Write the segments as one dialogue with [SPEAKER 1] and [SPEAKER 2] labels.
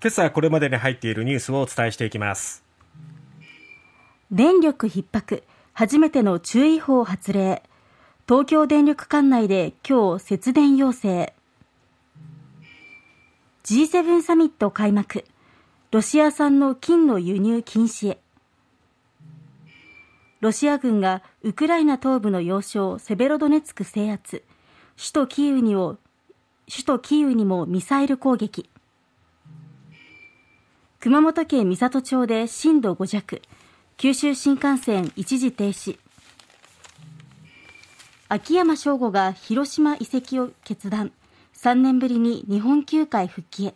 [SPEAKER 1] 今朝これまでに入っているニュースをお伝えしていきます。
[SPEAKER 2] 電力逼迫初めての注意報発令。東京電力管内で今日節電要請。G7 サミット開幕。ロシア産の金の輸入禁止へ。ロシア軍がウクライナ東部の要衝セベロドネツク制圧。首都キーウにも首都キーウにもミサイル攻撃。熊本県美里町で震度5弱九州新幹線一時停止。秋山翔吾が広島移籍を決断。3年ぶりに日本球界復帰へ。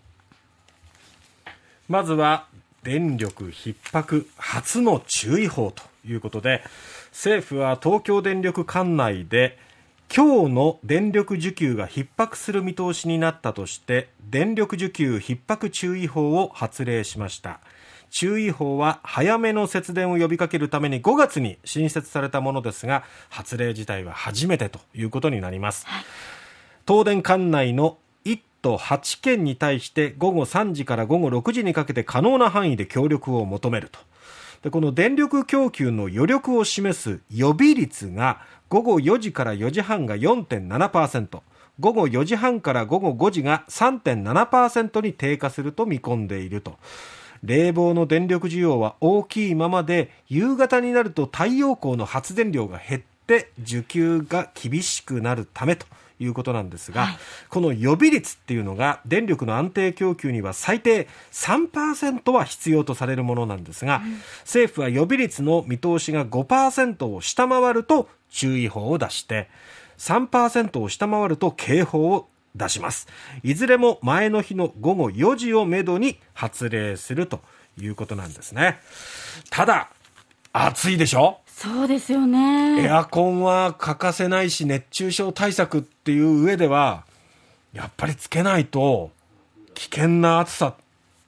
[SPEAKER 1] まずは電力逼迫初の注意報ということで政府は東京電力管内で今日の電力需給が逼迫する見通しになったとして電力需給逼迫注意報を発令しました。注意報は早めの節電を呼びかけるために5月に新設されたものですが発令自体は初めてということになります、はい、東電管内の1都8県に対して午後3時から午後6時にかけて可能な範囲で協力を求めるとでこの電力供給の余力を示す予備率が午後4時から4時半が4.7%午後4時半から午後5時が3.7%に低下すると見込んでいると。冷房の電力需要は大きいままで夕方になると太陽光の発電量が減って需給が厳しくなるためということなんですが、はい、この予備率っていうのが電力の安定供給には最低3%は必要とされるものなんですが、うん、政府は予備率の見通しが5%を下回ると注意報を出して3%を下回ると警報を出します。いずれも前の日の午後4時をめどに発令するということなんですね。ただ暑いでしょ？
[SPEAKER 2] そうですよね
[SPEAKER 1] エアコンは欠かせないし熱中症対策っていう上ではやっぱりつけないと危険な暑さっ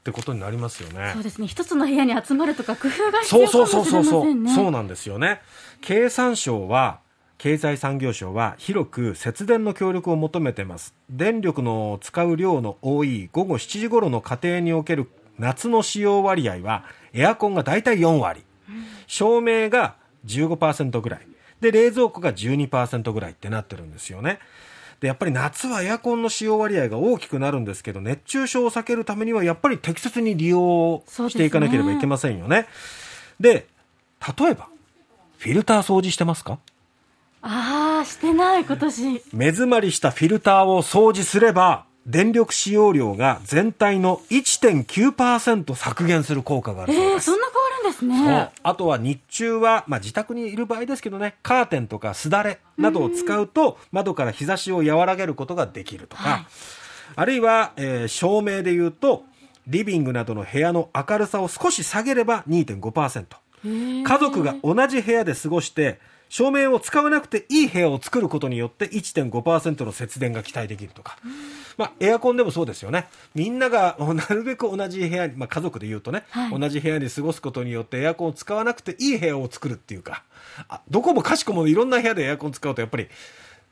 [SPEAKER 1] てことになりますよね。
[SPEAKER 2] そうですね。一つの部屋に集まるとか工夫が必要かもしれませんね。そうそうそうそう。
[SPEAKER 1] そうなんですよね。経産省は経済産業省は広く節電の協力を求めてます。電力の使う量の多い午後7時頃の家庭における夏の使用割合はエアコンがだいたい4割、照明が15%ぐらいで冷蔵庫が12%ぐらいってなってるんですよね。で、やっぱり夏はエアコンの使用割合が大きくなるんですけど、熱中症を避けるためには、やっぱり適切に利用していかなければいけませんよね。で、例えば、フィルター掃除してますか？
[SPEAKER 2] ああ、してない、今年。
[SPEAKER 1] 目詰まりしたフィルターを掃除すれば、電力使用量が全体の1.9%削減する効果があるそうです。えー、
[SPEAKER 2] そんなですね。
[SPEAKER 1] あとは日中は、まあ、自宅にいる場合ですけどね、カーテンとかすだれなどを使うと、窓から日差しを和らげることができるとか、はい、あるいは、えー、照明で言うと、リビングなどの部屋の明るさを少し下げれば2.5%。家族が同じ部屋で過ごして、照明を使わなくていい部屋を作ることによって1.5%の節電が期待できるとか、まあ、エアコンでもそうですよね。みんながなるべく同じ部屋に、まあ、家族で言うとね、はい、同じ部屋に過ごすことによってエアコンを使わなくていい部屋を作るっていうかあどこもかしこもいろんな部屋でエアコン使うとやっぱり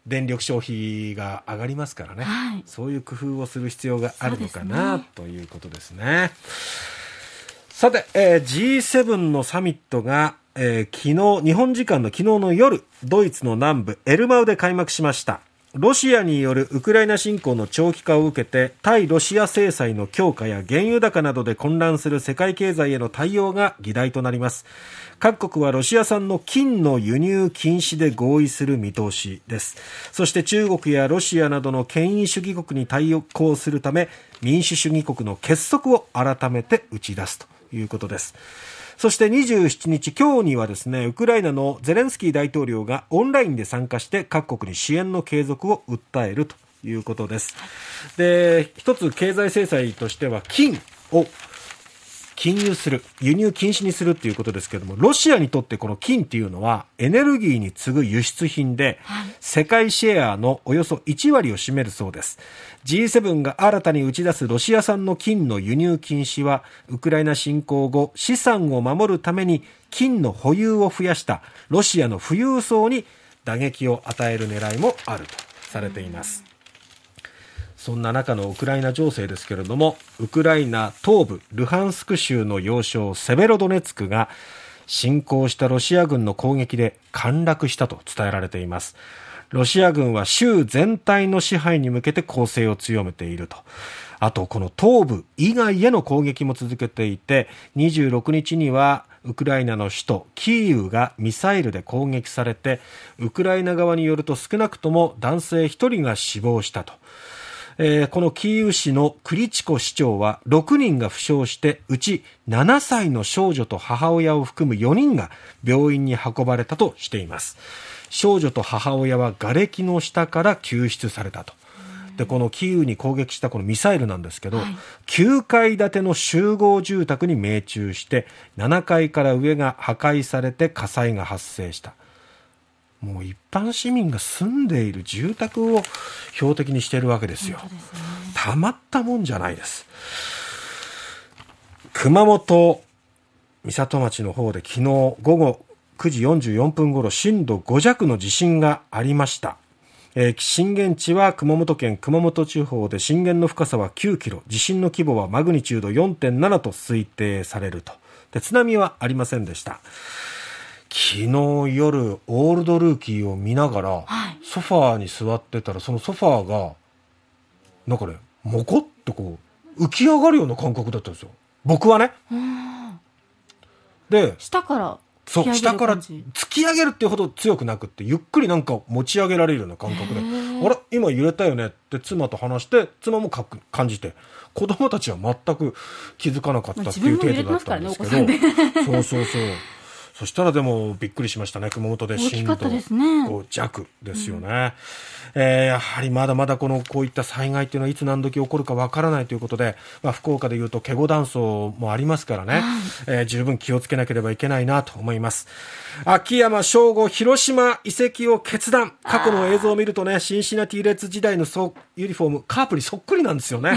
[SPEAKER 1] 電力消費が上がりますからね、はい、そういう工夫をする必要があるのかな、ね、ということですね。さて、えー、G7 のサミットがえー、昨日、日本時間の昨日の夜、ドイツの南部エルマウで開幕しました。ロシアによるウクライナ侵攻の長期化を受けて、対ロシア制裁の強化や原油高などで混乱する世界経済への対応が議題となります。各国はロシア産の金の輸入禁止で合意する見通しです。そして中国やロシアなどの権威主義国に対抗するため、民主主義国の結束を改めて打ち出すということです。そして27日、今日にはですね、ウクライナのゼレンスキー大統領がオンラインで参加して各国に支援の継続を訴えるということです。で、一つ経済制裁としては金を禁輸する、輸入禁止にするっていうことですけれども、ロシアにとってこの金っていうのはエネルギーに次ぐ輸出品で、世界シェアのおよそ1割を占めるそうです。G7 が新たに打ち出すロシア産の金の輸入禁止は、ウクライナ侵攻後、資産を守るために金の保有を増やしたロシアの富裕層に打撃を与える狙いもあるとされています。そんな中のウクライナ情勢ですけれども、ウクライナ東部ルハンスク州の要衝セベロドネツクが侵攻したロシア軍の攻撃で陥落したと伝えられています。ロシア軍は州全体の支配に向けて攻勢を強めていると。あと、この東部以外への攻撃も続けていて、26日にはウクライナの首都キーウがミサイルで攻撃されて、ウクライナ側によると少なくとも男性1人が死亡したと。えー、このキーウ市のクリチコ市長は6人が負傷してうち7歳の少女と母親を含む4人が病院に運ばれたとしています。少女と母親は瓦礫の下から救出されたと。でこのキーウに攻撃したこのミサイルなんですけど、はい、9階建ての集合住宅に命中して7階から上が破壊されて火災が発生したもう一般市民が住んでいる住宅を標的にしているわけですよ。すね、たまったもんじゃないです。熊本美里町の方で昨日午後9時44分頃震度5弱の地震がありました。えー、震源地は熊本県熊本地方で震源の深さは9キロ、地震の規模はマグニチュード4.7と推定されると。で津波はありませんでした。昨日夜オールドルーキーを見ながら、はい、ソファーに座ってたらそのソファーがなんかねモコッとこう浮き上がるような感覚だったんですよ。僕はね。
[SPEAKER 2] で下から
[SPEAKER 1] そう下から突き上げるっていうほど強くなくってゆっくりなんか持ち上げられるような感覚で。あれ今揺れたよねって妻と話して妻もか感じて子供たちは全く気づかなかったっていう程度だったんですけど、ね、そうそうそうそしたらでもびっくりしましたね。熊本で震度5弱ですよね、うん、えー、やはりまだまだこのこういった災害っていうのはいつ何時起こるかわからないということで、まあ、福岡でいうとケゴ断層もありますからね、はい、えー、十分気をつけなければいけないなと思います。秋山翔吾広島移籍を決断。過去の映像を見るとねシンシナティレッツ時代のユニフォームカープにそっくりなんですよね